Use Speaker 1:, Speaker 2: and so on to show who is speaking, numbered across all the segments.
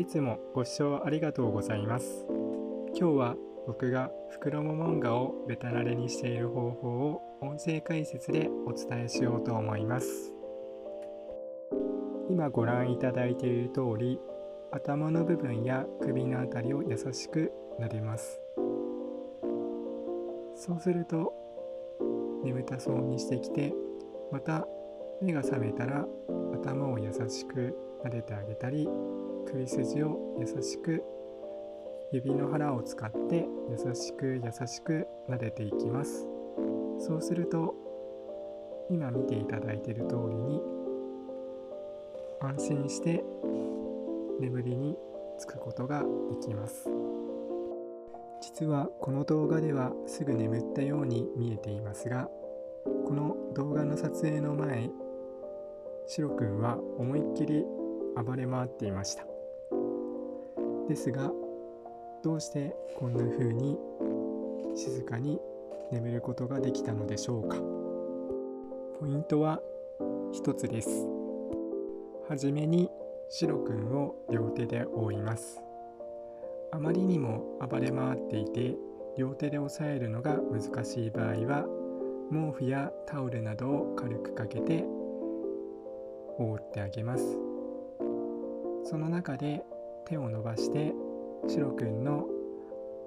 Speaker 1: いつもご視聴ありがとうございます。今日は僕が袋もモンガをベタ慣れにしている方法を音声解説でお伝えしようと思います。今ご覧いただいている通り頭の部分や首のあたりを優しく撫でます。そうすると眠たそうにしてきてまた目が覚めたら頭を優しく撫でてあげたり首筋を優しく指の腹を使って優しく優しく撫でていきます。そうすると今見ていただいている通りに安心して眠りにつくことができます。実はこの動画ではすぐ眠ったように見えていますがこの動画の撮影の前シロくんは思いっきり暴れ回っていました。ですがどうしてこんな風に静かに眠ることができたのでしょうか？ポイントは一つです。はじめにシロくんを両手で覆います。あまりにも暴れ回っていて両手で押さえるのが難しい場合は毛布やタオルなどを軽くかけて覆ってあげます。その中で手を伸ばしてシロくんの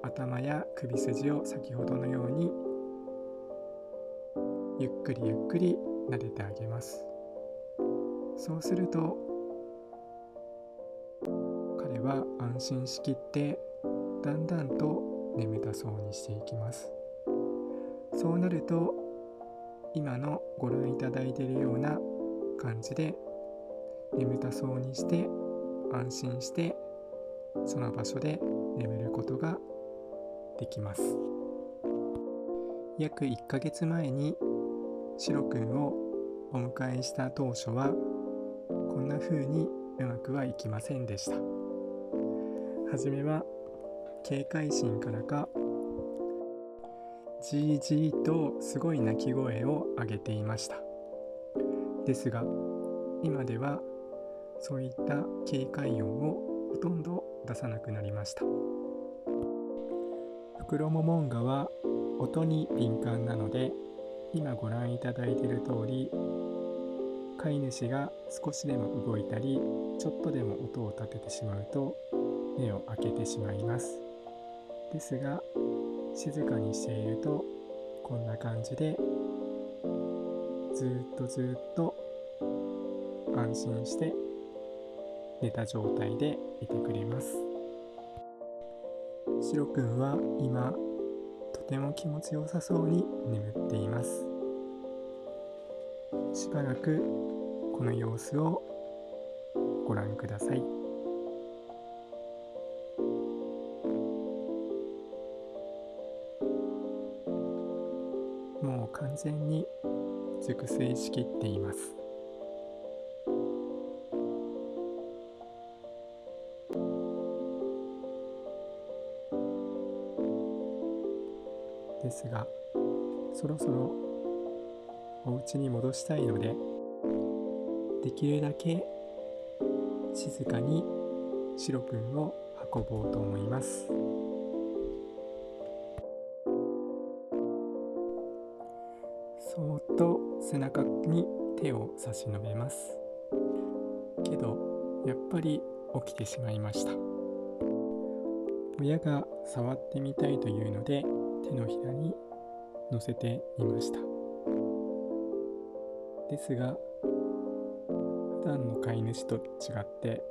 Speaker 1: 頭や首筋を先ほどのようにゆっくりゆっくり撫でてあげます。そうすると彼は安心しきってだんだんと眠たそうにしていきます。そうなると今のご覧いただいているような感じで眠たそうにして安心してその場所で眠ることができます。約1ヶ月前にシロくんをお迎えした当初はこんな風にうまくはいきませんでした。初めは警戒心からかじーじーとすごい鳴き声を上げていました。ですが今ではそういった警戒音をほとんど出さなくなりました。フクロモモンガは音に敏感なので今ご覧いただいている通り飼い主が少しでも動いたりちょっとでも音を立ててしまうと目を開けてしまいます。ですが静かにしているとこんな感じでずっとずっと安心して寝た状態でいてくれます。シロくんは今とても気持ちよさそうに眠っています。しばらくこの様子をご覧ください。もう完全に熟睡しきっています。ですがそろそろお家に戻したいのでできるだけ静かにシロくんを運ぼうと思います。そっと背中に手を差し伸べます。けどやっぱり起きてしまいました。親が触ってみたいというので手のひらに乗せてみました。ですが普段の飼い主と違って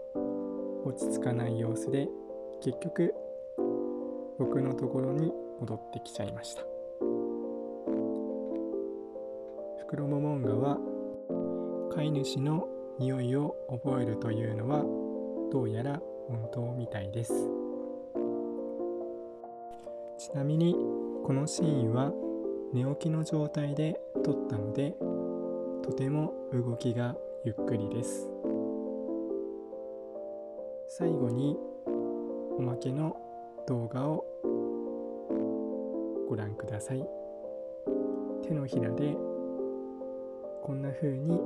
Speaker 1: 落ち着かない様子で結局僕のところに戻ってきちゃいました。フクロモモンガは飼い主の匂いを覚えるというのはどうやら本当みたいです。ちなみにこのシーンは寝起きの状態で撮ったのでとても動きがゆっくりです。最後におまけの動画をご覧ください。手のひらでこんな風に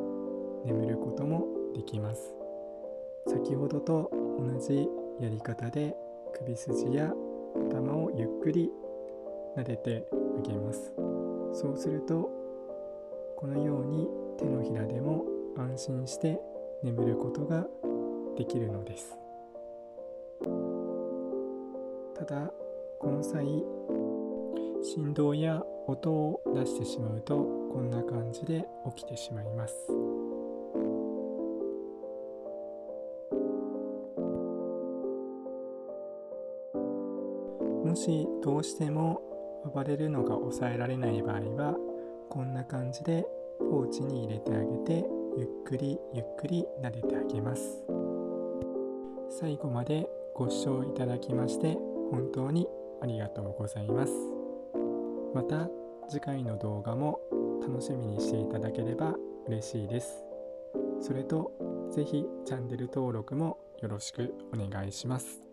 Speaker 1: 眠ることもできます。先ほどと同じやり方で首筋や頭をゆっくり撫でてあげます。そうするとこのように手のひらでも安心して眠ることができるのです。ただこの際振動や音を出してしまうとこんな感じで起きてしまいます。もしどうしても暴れるのが抑えられない場合はこんな感じでポーチに入れてあげてゆっくりゆっくり撫でてあげます。最後までご視聴いただきまして本当にありがとうございます。また次回の動画も楽しみにしていただければ嬉しいです。それと是非チャンネル登録もよろしくお願いします。